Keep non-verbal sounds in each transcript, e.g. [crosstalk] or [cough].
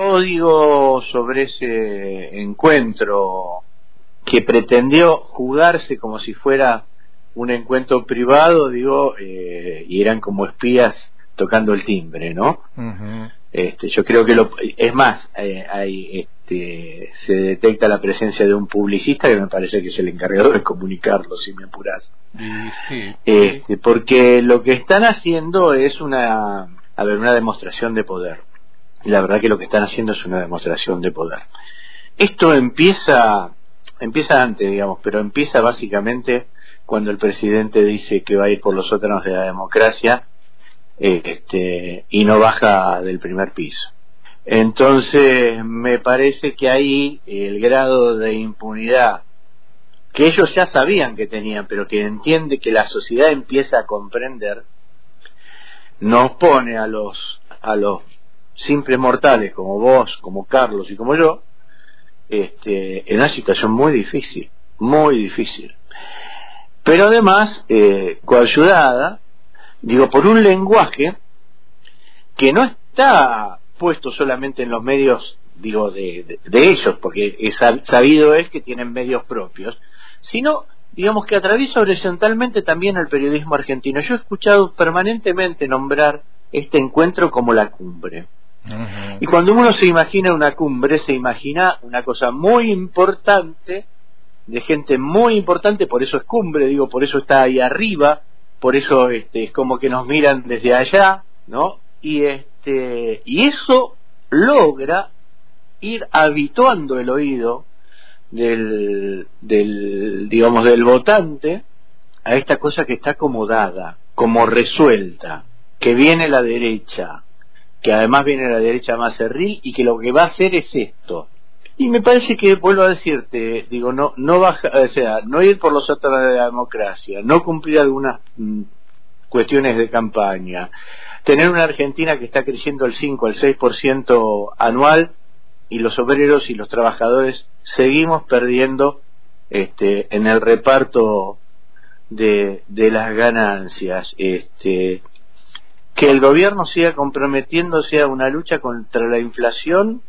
Yo digo sobre ese encuentro que pretendió jugarse como si fuera un encuentro privado, digo, eh, y eran como espías tocando el timbre, ¿no? este, yo creo que lo, es más, eh, hay, este, se detecta la presencia de un publicista que me parece que es el encargado de comunicarlo, si me apuras. Este, porque lo que están haciendo es una, a ver, una demostración de poder. La verdad que lo que están haciendo es una demostración de poder. Esto empieza, empieza antes, digamos, pero empieza básicamente cuando el presidente dice que va a ir por los sótanos de la democracia este, y no baja del primer piso. Entonces, me parece que ahí el grado de impunidad que ellos ya sabían que tenían, pero que entiende que la sociedad empieza a comprender, nos pone a los a los simples mortales como vos, como Carlos y como yo, este, en una situación muy difícil, muy difícil. Pero además, eh, coayudada, digo, por un lenguaje que no está puesto solamente en los medios, digo, de, ellos, porque es sabido es que tienen medios propios, sino, digamos, que atraviesa horizontalmente también el periodismo argentino. Yo he escuchado permanentemente nombrar este encuentro como la cumbre. Y cuando uno se imagina una cumbre, se imagina una cosa muy importante, de gente muy importante, por eso es cumbre, digo, por eso está ahí arriba, por eso este, es como que nos miran desde allá, ¿no? Y, este, y eso logra ir habituando el oído del, del, digamos, del votante a esta cosa que está acomodada, como resuelta, que viene la derecha, que además viene la derecha más cerril y que lo que va a hacer es esto. Y me parece que, vuelvo a decirte, digo, no, no baja, o sea, no ir por los otros de la democracia, no cumplir algunas mm, cuestiones de campaña, tener una Argentina que está creciendo el 5, el 6% anual y los obreros y los trabajadores seguimos perdiendo este, en el reparto de, de las ganancias. Este, que el gobierno siga comprometiéndose a una lucha contra la inflación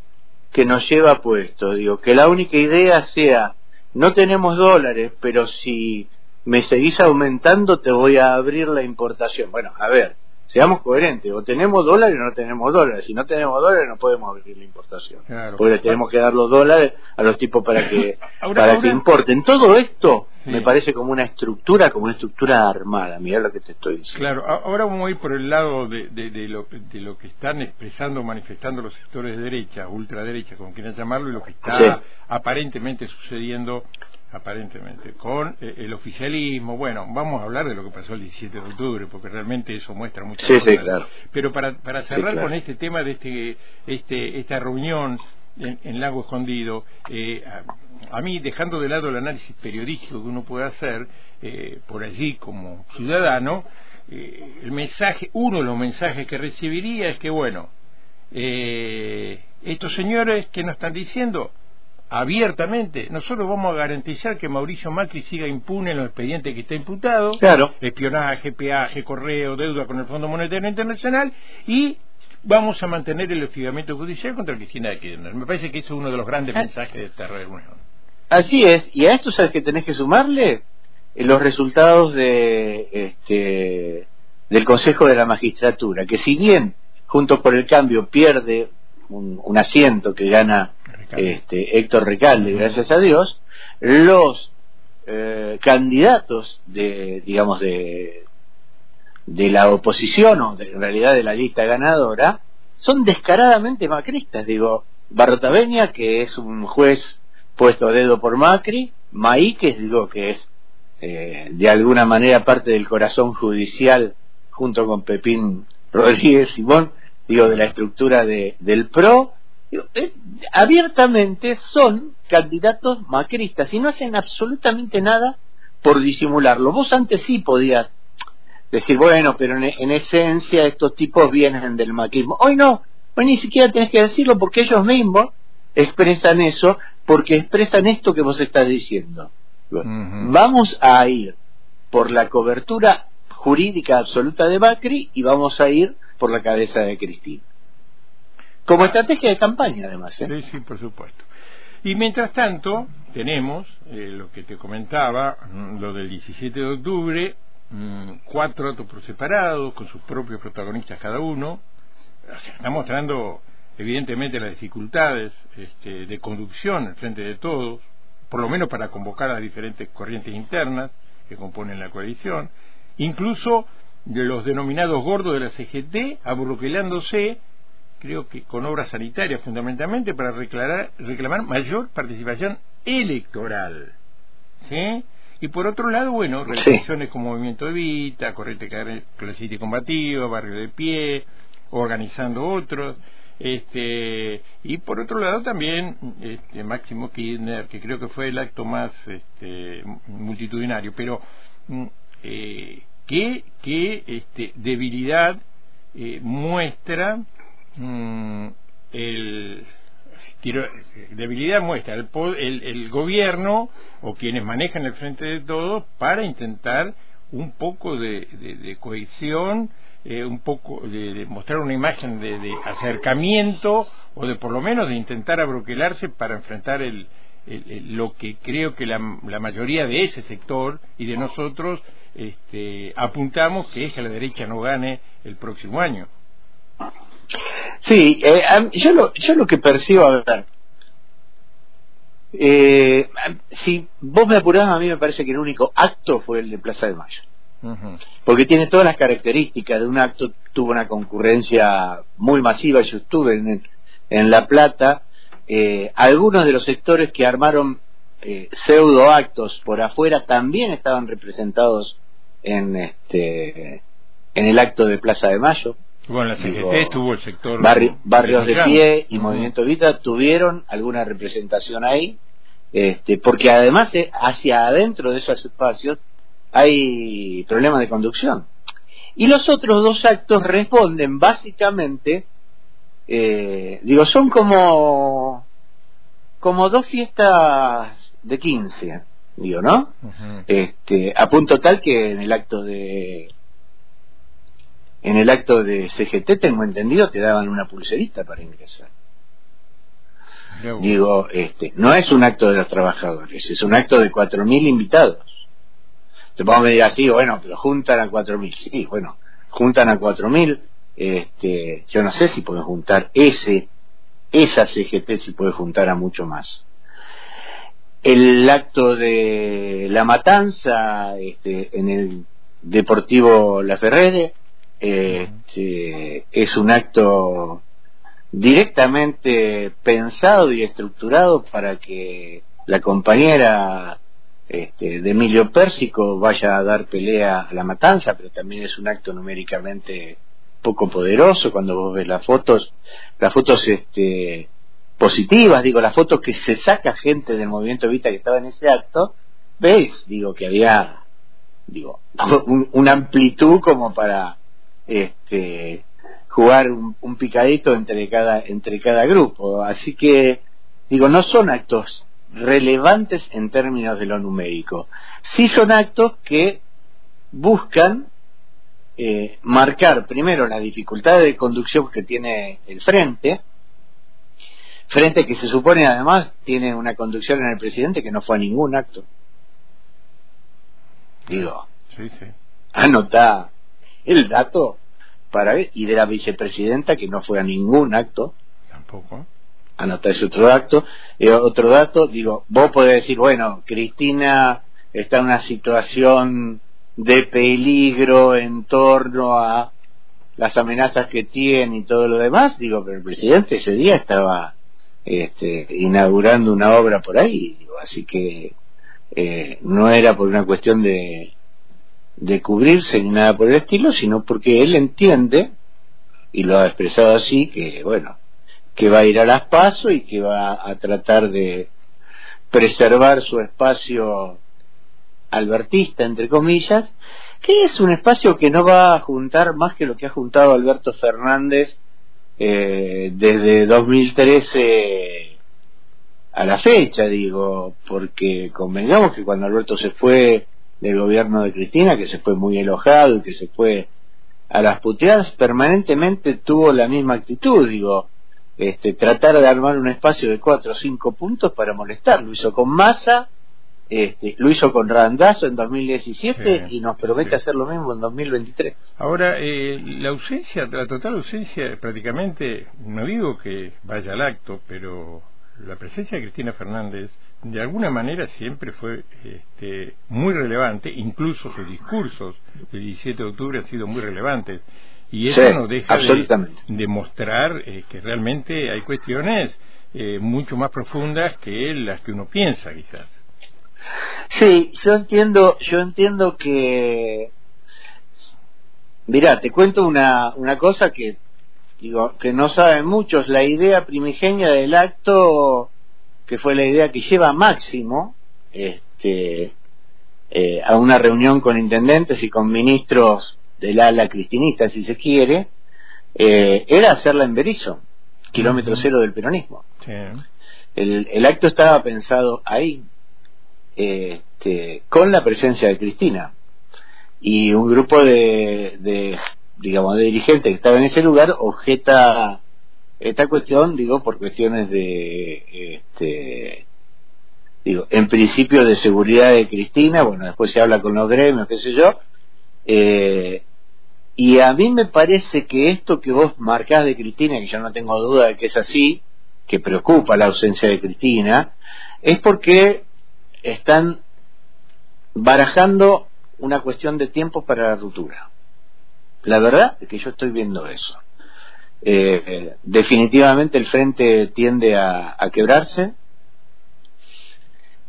que nos lleva puesto. Digo, que la única idea sea, no tenemos dólares, pero si me seguís aumentando te voy a abrir la importación. Bueno, a ver, seamos coherentes, o tenemos dólares o no tenemos dólares. Si no tenemos dólares no podemos abrir la importación. Porque tenemos que dar los dólares a los tipos para que, [laughs] para que importen. Todo esto me parece como una estructura, como una estructura armada. Mira lo que te estoy diciendo. Claro, ahora vamos a ir por el lado de, de, lo, de lo que están expresando, manifestando los sectores de derecha, ultraderecha, como quieran llamarlo, y lo que está aparentemente sucediendo aparentemente, con eh, el oficialismo. Bueno, vamos a hablar de lo que pasó el 17 de octubre, porque realmente eso muestra mucho. Sí, sí, claro. Pero para, para cerrar con este tema de este, este, esta reunión en, Lago Escondido, eh, a, mí, dejando de lado el análisis periodístico que uno puede hacer eh, por allí como ciudadano, el mensaje, uno de los mensajes que recibiría es que, bueno, estos señores que nos están diciendo, abiertamente, nosotros vamos a garantizar que Mauricio Macri siga impune en los expedientes que está imputado, claro. espionaje, peaje, correo, deuda con el Fondo Monetario Internacional y vamos a mantener el hostigamiento judicial contra Cristina de Kirchner. Me parece que eso es uno de los grandes ah. mensajes de esta reunión. Así es, y a esto sabes que tenés que sumarle eh, los resultados de este del Consejo de la Magistratura, que si bien junto por el cambio pierde un asiento que gana este, Héctor Recalde, gracias a Dios, los eh, candidatos de, digamos, de, de la oposición o de, en realidad de la lista ganadora son descaradamente macristas. Digo, Barrotaveña, que es un juez puesto a dedo por Macri, que digo, que es eh, de alguna manera parte del corazón judicial junto con Pepín Rodríguez Simón, digo, de la estructura de, del PRO, eh, abiertamente son candidatos macristas y no hacen absolutamente nada por disimularlo. Vos antes sí podías decir, bueno, pero en, esencia estos tipos vienen del macrismo. Hoy no, hoy ni siquiera tenés que decirlo porque ellos mismos expresan eso, porque expresan esto que vos estás diciendo. Vamos a ir por la cobertura jurídica absoluta de Macri y vamos a ir por la cabeza de Cristina. Como estrategia de campaña, además. ¿eh? Sí, sí, por supuesto. Y mientras tanto, tenemos eh, lo que te comentaba, mm, lo del 17 de octubre, mm, cuatro actos por separado, con sus propios protagonistas cada uno. O está mostrando, evidentemente, las dificultades este, de conducción en frente de todos, por lo menos para convocar a las diferentes corrientes internas que componen la coalición. Incluso de los denominados gordos de la CGT, abroquelándose creo que con obras sanitarias fundamentalmente, para reclamar, reclamar mayor participación electoral. ¿Sí? Y por otro lado, bueno, organizaciones como Movimiento Evita, Corriente Clasista y Combativa, Barrio de Pie, organizando otros. Este, y por otro lado también este, Máximo Kirchner, que creo que fue el acto más este, multitudinario, pero mm, eh, ¿qué, qué este, debilidad eh, muestra Mm, el debilidad muestra el, el, gobierno o quienes manejan el frente de todos para intentar un poco de, cohesión, eh, un poco de, mostrar una imagen de, acercamiento o de por lo menos de intentar abroquelarse para enfrentar el, lo que creo que la, la, mayoría de ese sector y de nosotros este, apuntamos que es que la derecha no gane el próximo año. Sí, eh, yo, lo, yo lo que percibo, a ver, eh, si vos me apurás, a mí me parece que el único acto fue el de Plaza de Mayo. Porque tiene todas las características de un acto, tuvo una concurrencia muy masiva, yo estuve en, en La Plata, eh, algunos de los sectores que armaron eh, pseudo actos por afuera también estaban representados en este en el acto de Plaza de Mayo bueno, la CGT estuvo el sector. barrios de pie y Movimiento Vita tuvieron alguna representación ahí, este, porque además eh, hacia adentro de esos espacios hay problemas de conducción. Y los otros dos actos responden básicamente, eh, digo, son como, como dos fiestas de 15, digo, ¿no? este, a punto tal que en el acto de en el acto de CGT, tengo entendido, te daban una pulserita para ingresar. Digo, este, no es un acto de los trabajadores, es un acto de 4.000 invitados. Te podemos decir así, bueno, pero juntan a 4.000. Sí, bueno, juntan a 4.000. Este, yo no sé si pueden juntar ese, esa CGT, si puede juntar a mucho más. El acto de la matanza este, en el Deportivo La Ferrere, este, es un acto directamente pensado y estructurado para que la compañera este, de Emilio Pérsico vaya a dar pelea a la matanza, pero también es un acto numéricamente poco poderoso. Cuando vos ves las fotos, las fotos este, positivas, digo, las fotos que se saca gente del movimiento Vita que estaba en ese acto, ves, digo, que había, digo, [laughs] una amplitud como para este, jugar un, picadito entre cada, entre cada grupo. Así que, digo, no son actos relevantes en términos de lo numérico. Sí son actos que buscan eh, marcar primero la dificultad de conducción que tiene el frente, frente que se supone además tiene una conducción en el presidente que no fue a ningún acto. Digo, sí, sí. anota el dato para ver, y de la vicepresidenta que no fue a ningún acto. Tampoco. Anota ese otro acto. Eh, otro dato, digo, vos podés decir, bueno, Cristina está en una situación de peligro en torno a las amenazas que tiene y todo lo demás, digo, pero el presidente ese día estaba este, inaugurando una obra por ahí, así que eh, no era por una cuestión de, de cubrirse ni nada por el estilo, sino porque él entiende, y lo ha expresado así, que bueno, que va a ir a las pasos y que va a tratar de preservar su espacio albertista, entre comillas, que es un espacio que no va a juntar más que lo que ha juntado Alberto Fernández eh, desde 2013 a la fecha, digo, porque convengamos que cuando Alberto se fue del gobierno de Cristina, que se fue muy enojado y que se fue a las puteadas, permanentemente tuvo la misma actitud, digo, este, tratar de armar un espacio de cuatro o cinco puntos para molestar. Lo hizo con Massa, este, lo hizo con Randazo en 2017 y nos promete hacer lo mismo en 2023. Ahora, eh, la ausencia, la total ausencia, prácticamente, no digo que vaya al acto, pero la presencia de Cristina Fernández de alguna manera siempre fue este, muy relevante, incluso sus discursos del 17 de octubre han sido muy relevantes. Y eso no deja de, mostrar eh, que realmente hay cuestiones eh, mucho más profundas que las que uno piensa, quizás. Sí, yo entiendo, yo entiendo que, mira, te cuento una, una cosa que digo que no saben muchos. La idea primigenia del acto, que fue la idea que lleva Máximo, este, eh, a una reunión con intendentes y con ministros del ala cristinista, si se quiere, eh, era hacerla en Berizo, kilómetro cero del peronismo. El, el, acto estaba pensado ahí, este, con la presencia de Cristina. Y un grupo de, digamos de dirigentes que estaba en ese lugar objeta esta cuestión digo por cuestiones de este digo en principio de seguridad de Cristina bueno después se habla con los gremios qué sé yo eh, y a mí me parece que esto que vos marcás de Cristina que yo no tengo duda de que es así que preocupa la ausencia de Cristina es porque están barajando una cuestión de tiempo para la ruptura. La verdad es que yo estoy viendo eso. Eh, definitivamente el frente tiende a, quebrarse.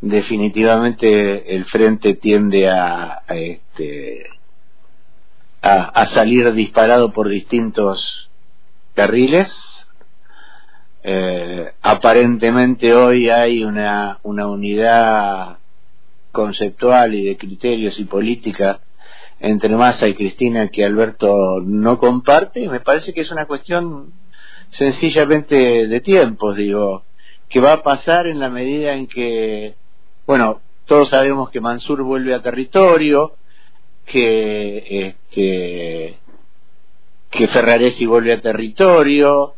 Definitivamente el frente tiende a, este, a, salir disparado por distintos carriles. Eh, aparentemente hoy hay una, una unidad conceptual y de criterios y política entre Massa y Cristina que Alberto no comparte y me parece que es una cuestión sencillamente de tiempos, digo, que va a pasar en la medida en que, bueno, todos sabemos que Mansur vuelve a territorio, que este que Ferraresi vuelve a territorio,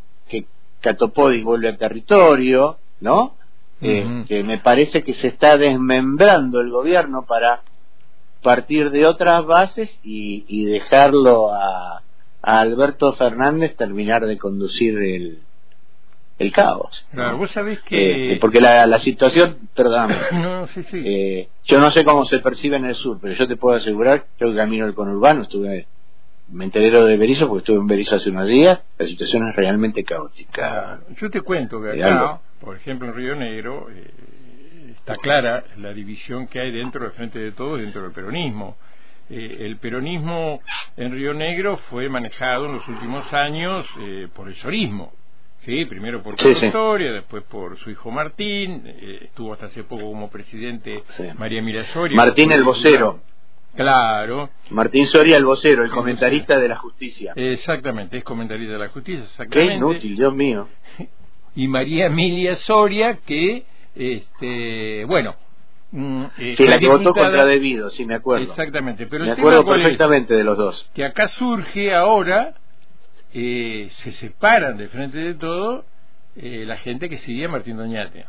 Catopodis vuelve al territorio, ¿no? que me parece que se está desmembrando el gobierno para partir de otras bases y, dejarlo a, Alberto Fernández terminar de conducir el, el caos. Claro, vos sabés que... Este, porque la, la situación, perdóname, [laughs] eh, yo no sé cómo se percibe en el sur, pero yo te puedo asegurar, yo que camino el conurbano, estuve me enteré de Berizo porque estuve en Berizo hace unos días, la situación es realmente caótica. yo te cuento que acá, por ejemplo en Río Negro, eh, está clara la división que hay dentro del Frente de Todos, dentro del peronismo. Eh, el peronismo en Río Negro fue manejado en los últimos años eh, por el sorismo. Sí, primero por su historia, después por su hijo Martín, estuvo hasta hace poco como presidente María Mira Soria. Martín el vocero. Claro. Martín Soria, el vocero, el comentarista de la justicia. Exactamente, es comentarista de la justicia, exactamente. Qué inútil, Dios mío. [laughs] Y María Emilia Soria, que, este, bueno. Mm, eh, sí, la que votó contra debido, sí, me acuerdo. Exactamente, pero me acuerdo perfectamente de los dos. Que acá surge ahora, eh, se separan de frente de todo eh, la gente que seguía a Martín Doñate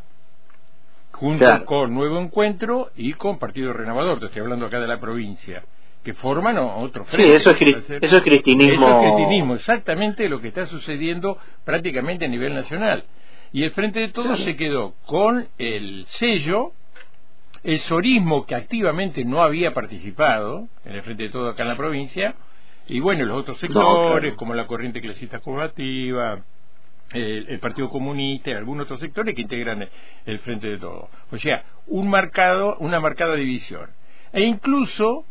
junto con Nuevo Encuentro y con Partido Renovador, te estoy hablando acá de la provincia, que forman otro frente. Sí, eso es, eso es cristinismo. Eso es cristinismo, exactamente lo que está sucediendo prácticamente a nivel nacional. Y el Frente de Todos se quedó con el sello, el sorismo que activamente no había participado en el Frente de Todos acá en la provincia, y bueno, los otros sectores, como la corriente clasista combativa, el, Partido Comunista y algunos otros sectores que integran el, Frente de Todo. O sea, un marcado, una marcada división. E incluso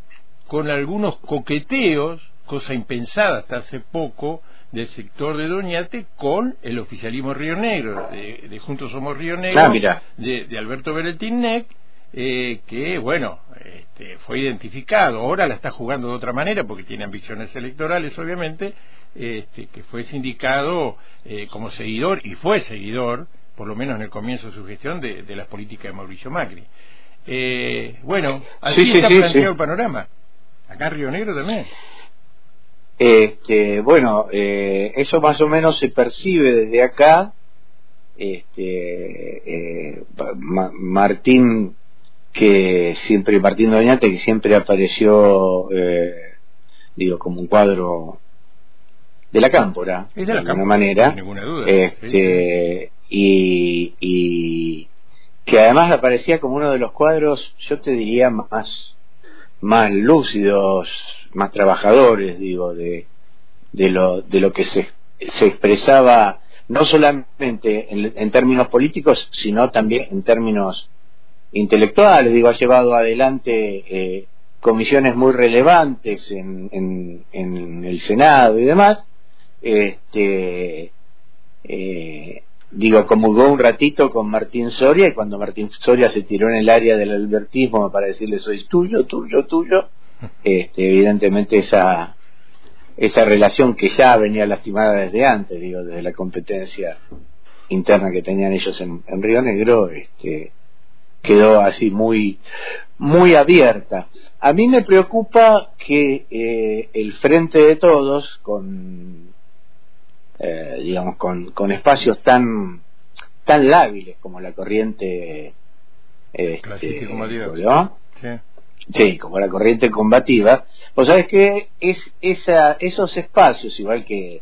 con algunos coqueteos, cosa impensada hasta hace poco, del sector de Doñate con el oficialismo Río Negro, de, Juntos Somos Río Negro, ah, de, Alberto Beretinnec, eh, que, bueno, este, fue identificado. Ahora la está jugando de otra manera porque tiene ambiciones electorales, obviamente, este, que fue sindicado eh, como seguidor, y fue seguidor, por lo menos en el comienzo de su gestión, de, las políticas de Mauricio Macri. Eh, bueno, así está planteado el panorama. Acá en Río Negro también. Este, bueno, eh, eso más o menos se percibe desde acá, este, eh, Martín que siempre Martín Doñate que siempre apareció eh, digo como un cuadro de la cámpora de, alguna manera ninguna duda este y, y que además aparecía como uno de los cuadros yo te diría más más lúcidos más trabajadores digo de de lo de lo que se se expresaba no solamente en, términos políticos, sino también en términos intelectuales. Digo, ha llevado adelante eh, comisiones muy relevantes en, en, el Senado y demás. Este, eh, digo, comulgó un ratito con Martín Soria y cuando Martín Soria se tiró en el área del albertismo para decirle soy tuyo, tuyo, tuyo, [laughs] este, evidentemente esa esa relación que ya venía lastimada desde antes, digo, desde la competencia interna que tenían ellos en, Río Negro, este, quedó así muy, muy abierta. A mí me preocupa que eh, el frente de todos, con, eh, digamos, con, con espacios tan, tan lábiles como la corriente, este, ¿no? sí Sí, como la corriente combativa. Pues sabes que es esa, esos espacios, igual que,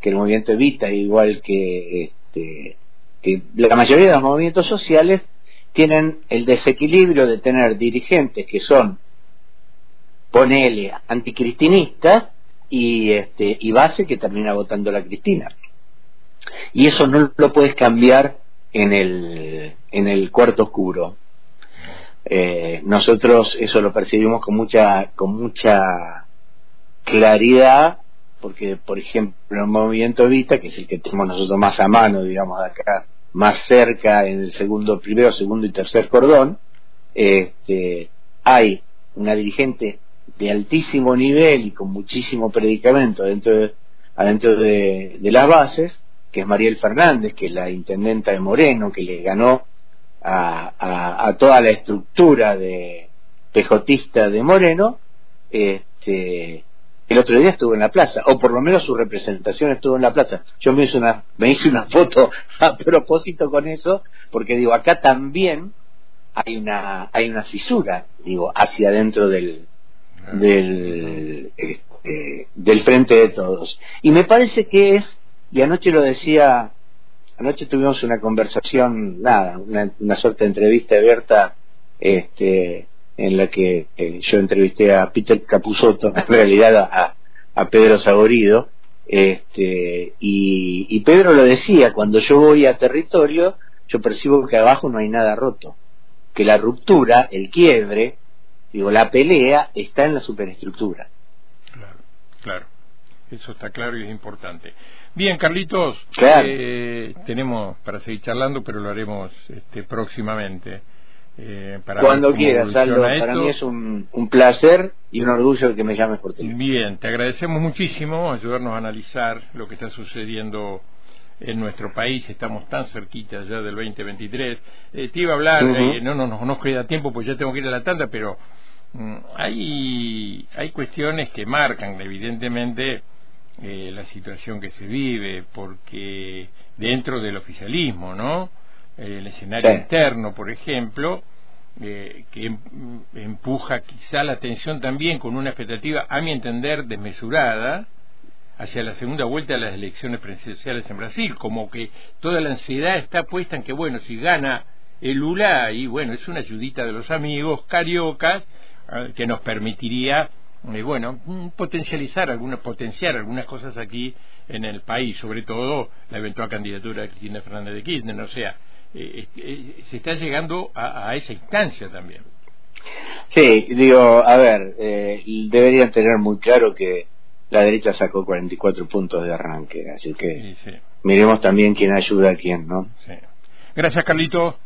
que el movimiento Evita, igual que, este, que la mayoría de los movimientos sociales, tienen el desequilibrio de tener dirigentes que son, ponele, anticristinistas y, este, y base que termina votando la Cristina. Y eso no lo puedes cambiar en el, en el cuarto oscuro. Eh, nosotros eso lo percibimos con mucha, con mucha claridad, porque por ejemplo el movimiento Vita, que es el que tenemos nosotros más a mano, digamos, acá, más cerca en el segundo, primero, segundo y tercer cordón, este, hay una dirigente de altísimo nivel y con muchísimo predicamento dentro de, adentro de, las bases, que es Mariel Fernández, que es la intendenta de Moreno, que le ganó a, toda la estructura de pejotista de Moreno, este, el otro día estuvo en la plaza, o por lo menos su representación estuvo en la plaza. Yo me hice una, me hice una foto [laughs] a propósito con eso, porque digo, acá también hay una, hay una fisura, digo, hacia adentro del, del, este, del frente de todos. Y me parece que es, y anoche lo decía Anoche tuvimos una conversación, nada, una, suerte de entrevista abierta, este, en la que eh, yo entrevisté a Peter Capusotto, en [laughs] realidad a, Pedro Saborido, este, y, Pedro lo decía, cuando yo voy a territorio, yo percibo que abajo no hay nada roto, que la ruptura, el quiebre, digo, la pelea está en la superestructura. Claro, claro, eso está claro y es importante. Bien, Carlitos, eh, tenemos para seguir charlando, pero lo haremos este, próximamente. Eh, para Cuando quieras, Aldo. Para mí es un, placer y un orgullo que me llames por teléfono. Bien, te agradecemos muchísimo ayudarnos a analizar lo que está sucediendo en nuestro país. Estamos tan cerquitas ya del 2023. Eh, te iba a hablar, no, no, no, nos queda tiempo, pues ya tengo que ir a la tanda, pero mm, hay, hay cuestiones que marcan, evidentemente, eh, la situación que se vive, porque dentro del oficialismo, ¿no? Eh, el escenario interno, por ejemplo, eh, que em, empuja quizá la atención también con una expectativa, a mi entender, desmesurada hacia la segunda vuelta de las elecciones presidenciales en Brasil, como que toda la ansiedad está puesta en que, bueno, si gana el Lula, y bueno, es una ayudita de los amigos cariocas ah, que nos permitiría y bueno, mm, potencializar algunas, potenciar algunas cosas aquí en el país, sobre todo la eventual candidatura de Cristina Fernández de Kirchner, o sea, eh, eh, se está llegando a, esa instancia también. Sí, digo, a ver, eh, deberían tener muy claro que la derecha sacó 44 puntos de arranque, así que miremos también quién ayuda a quién, ¿no? Sí. Gracias, Carlito.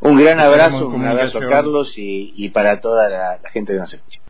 Un gran abrazo, un abrazo Carlos y, para toda la, la gente que nos escucha.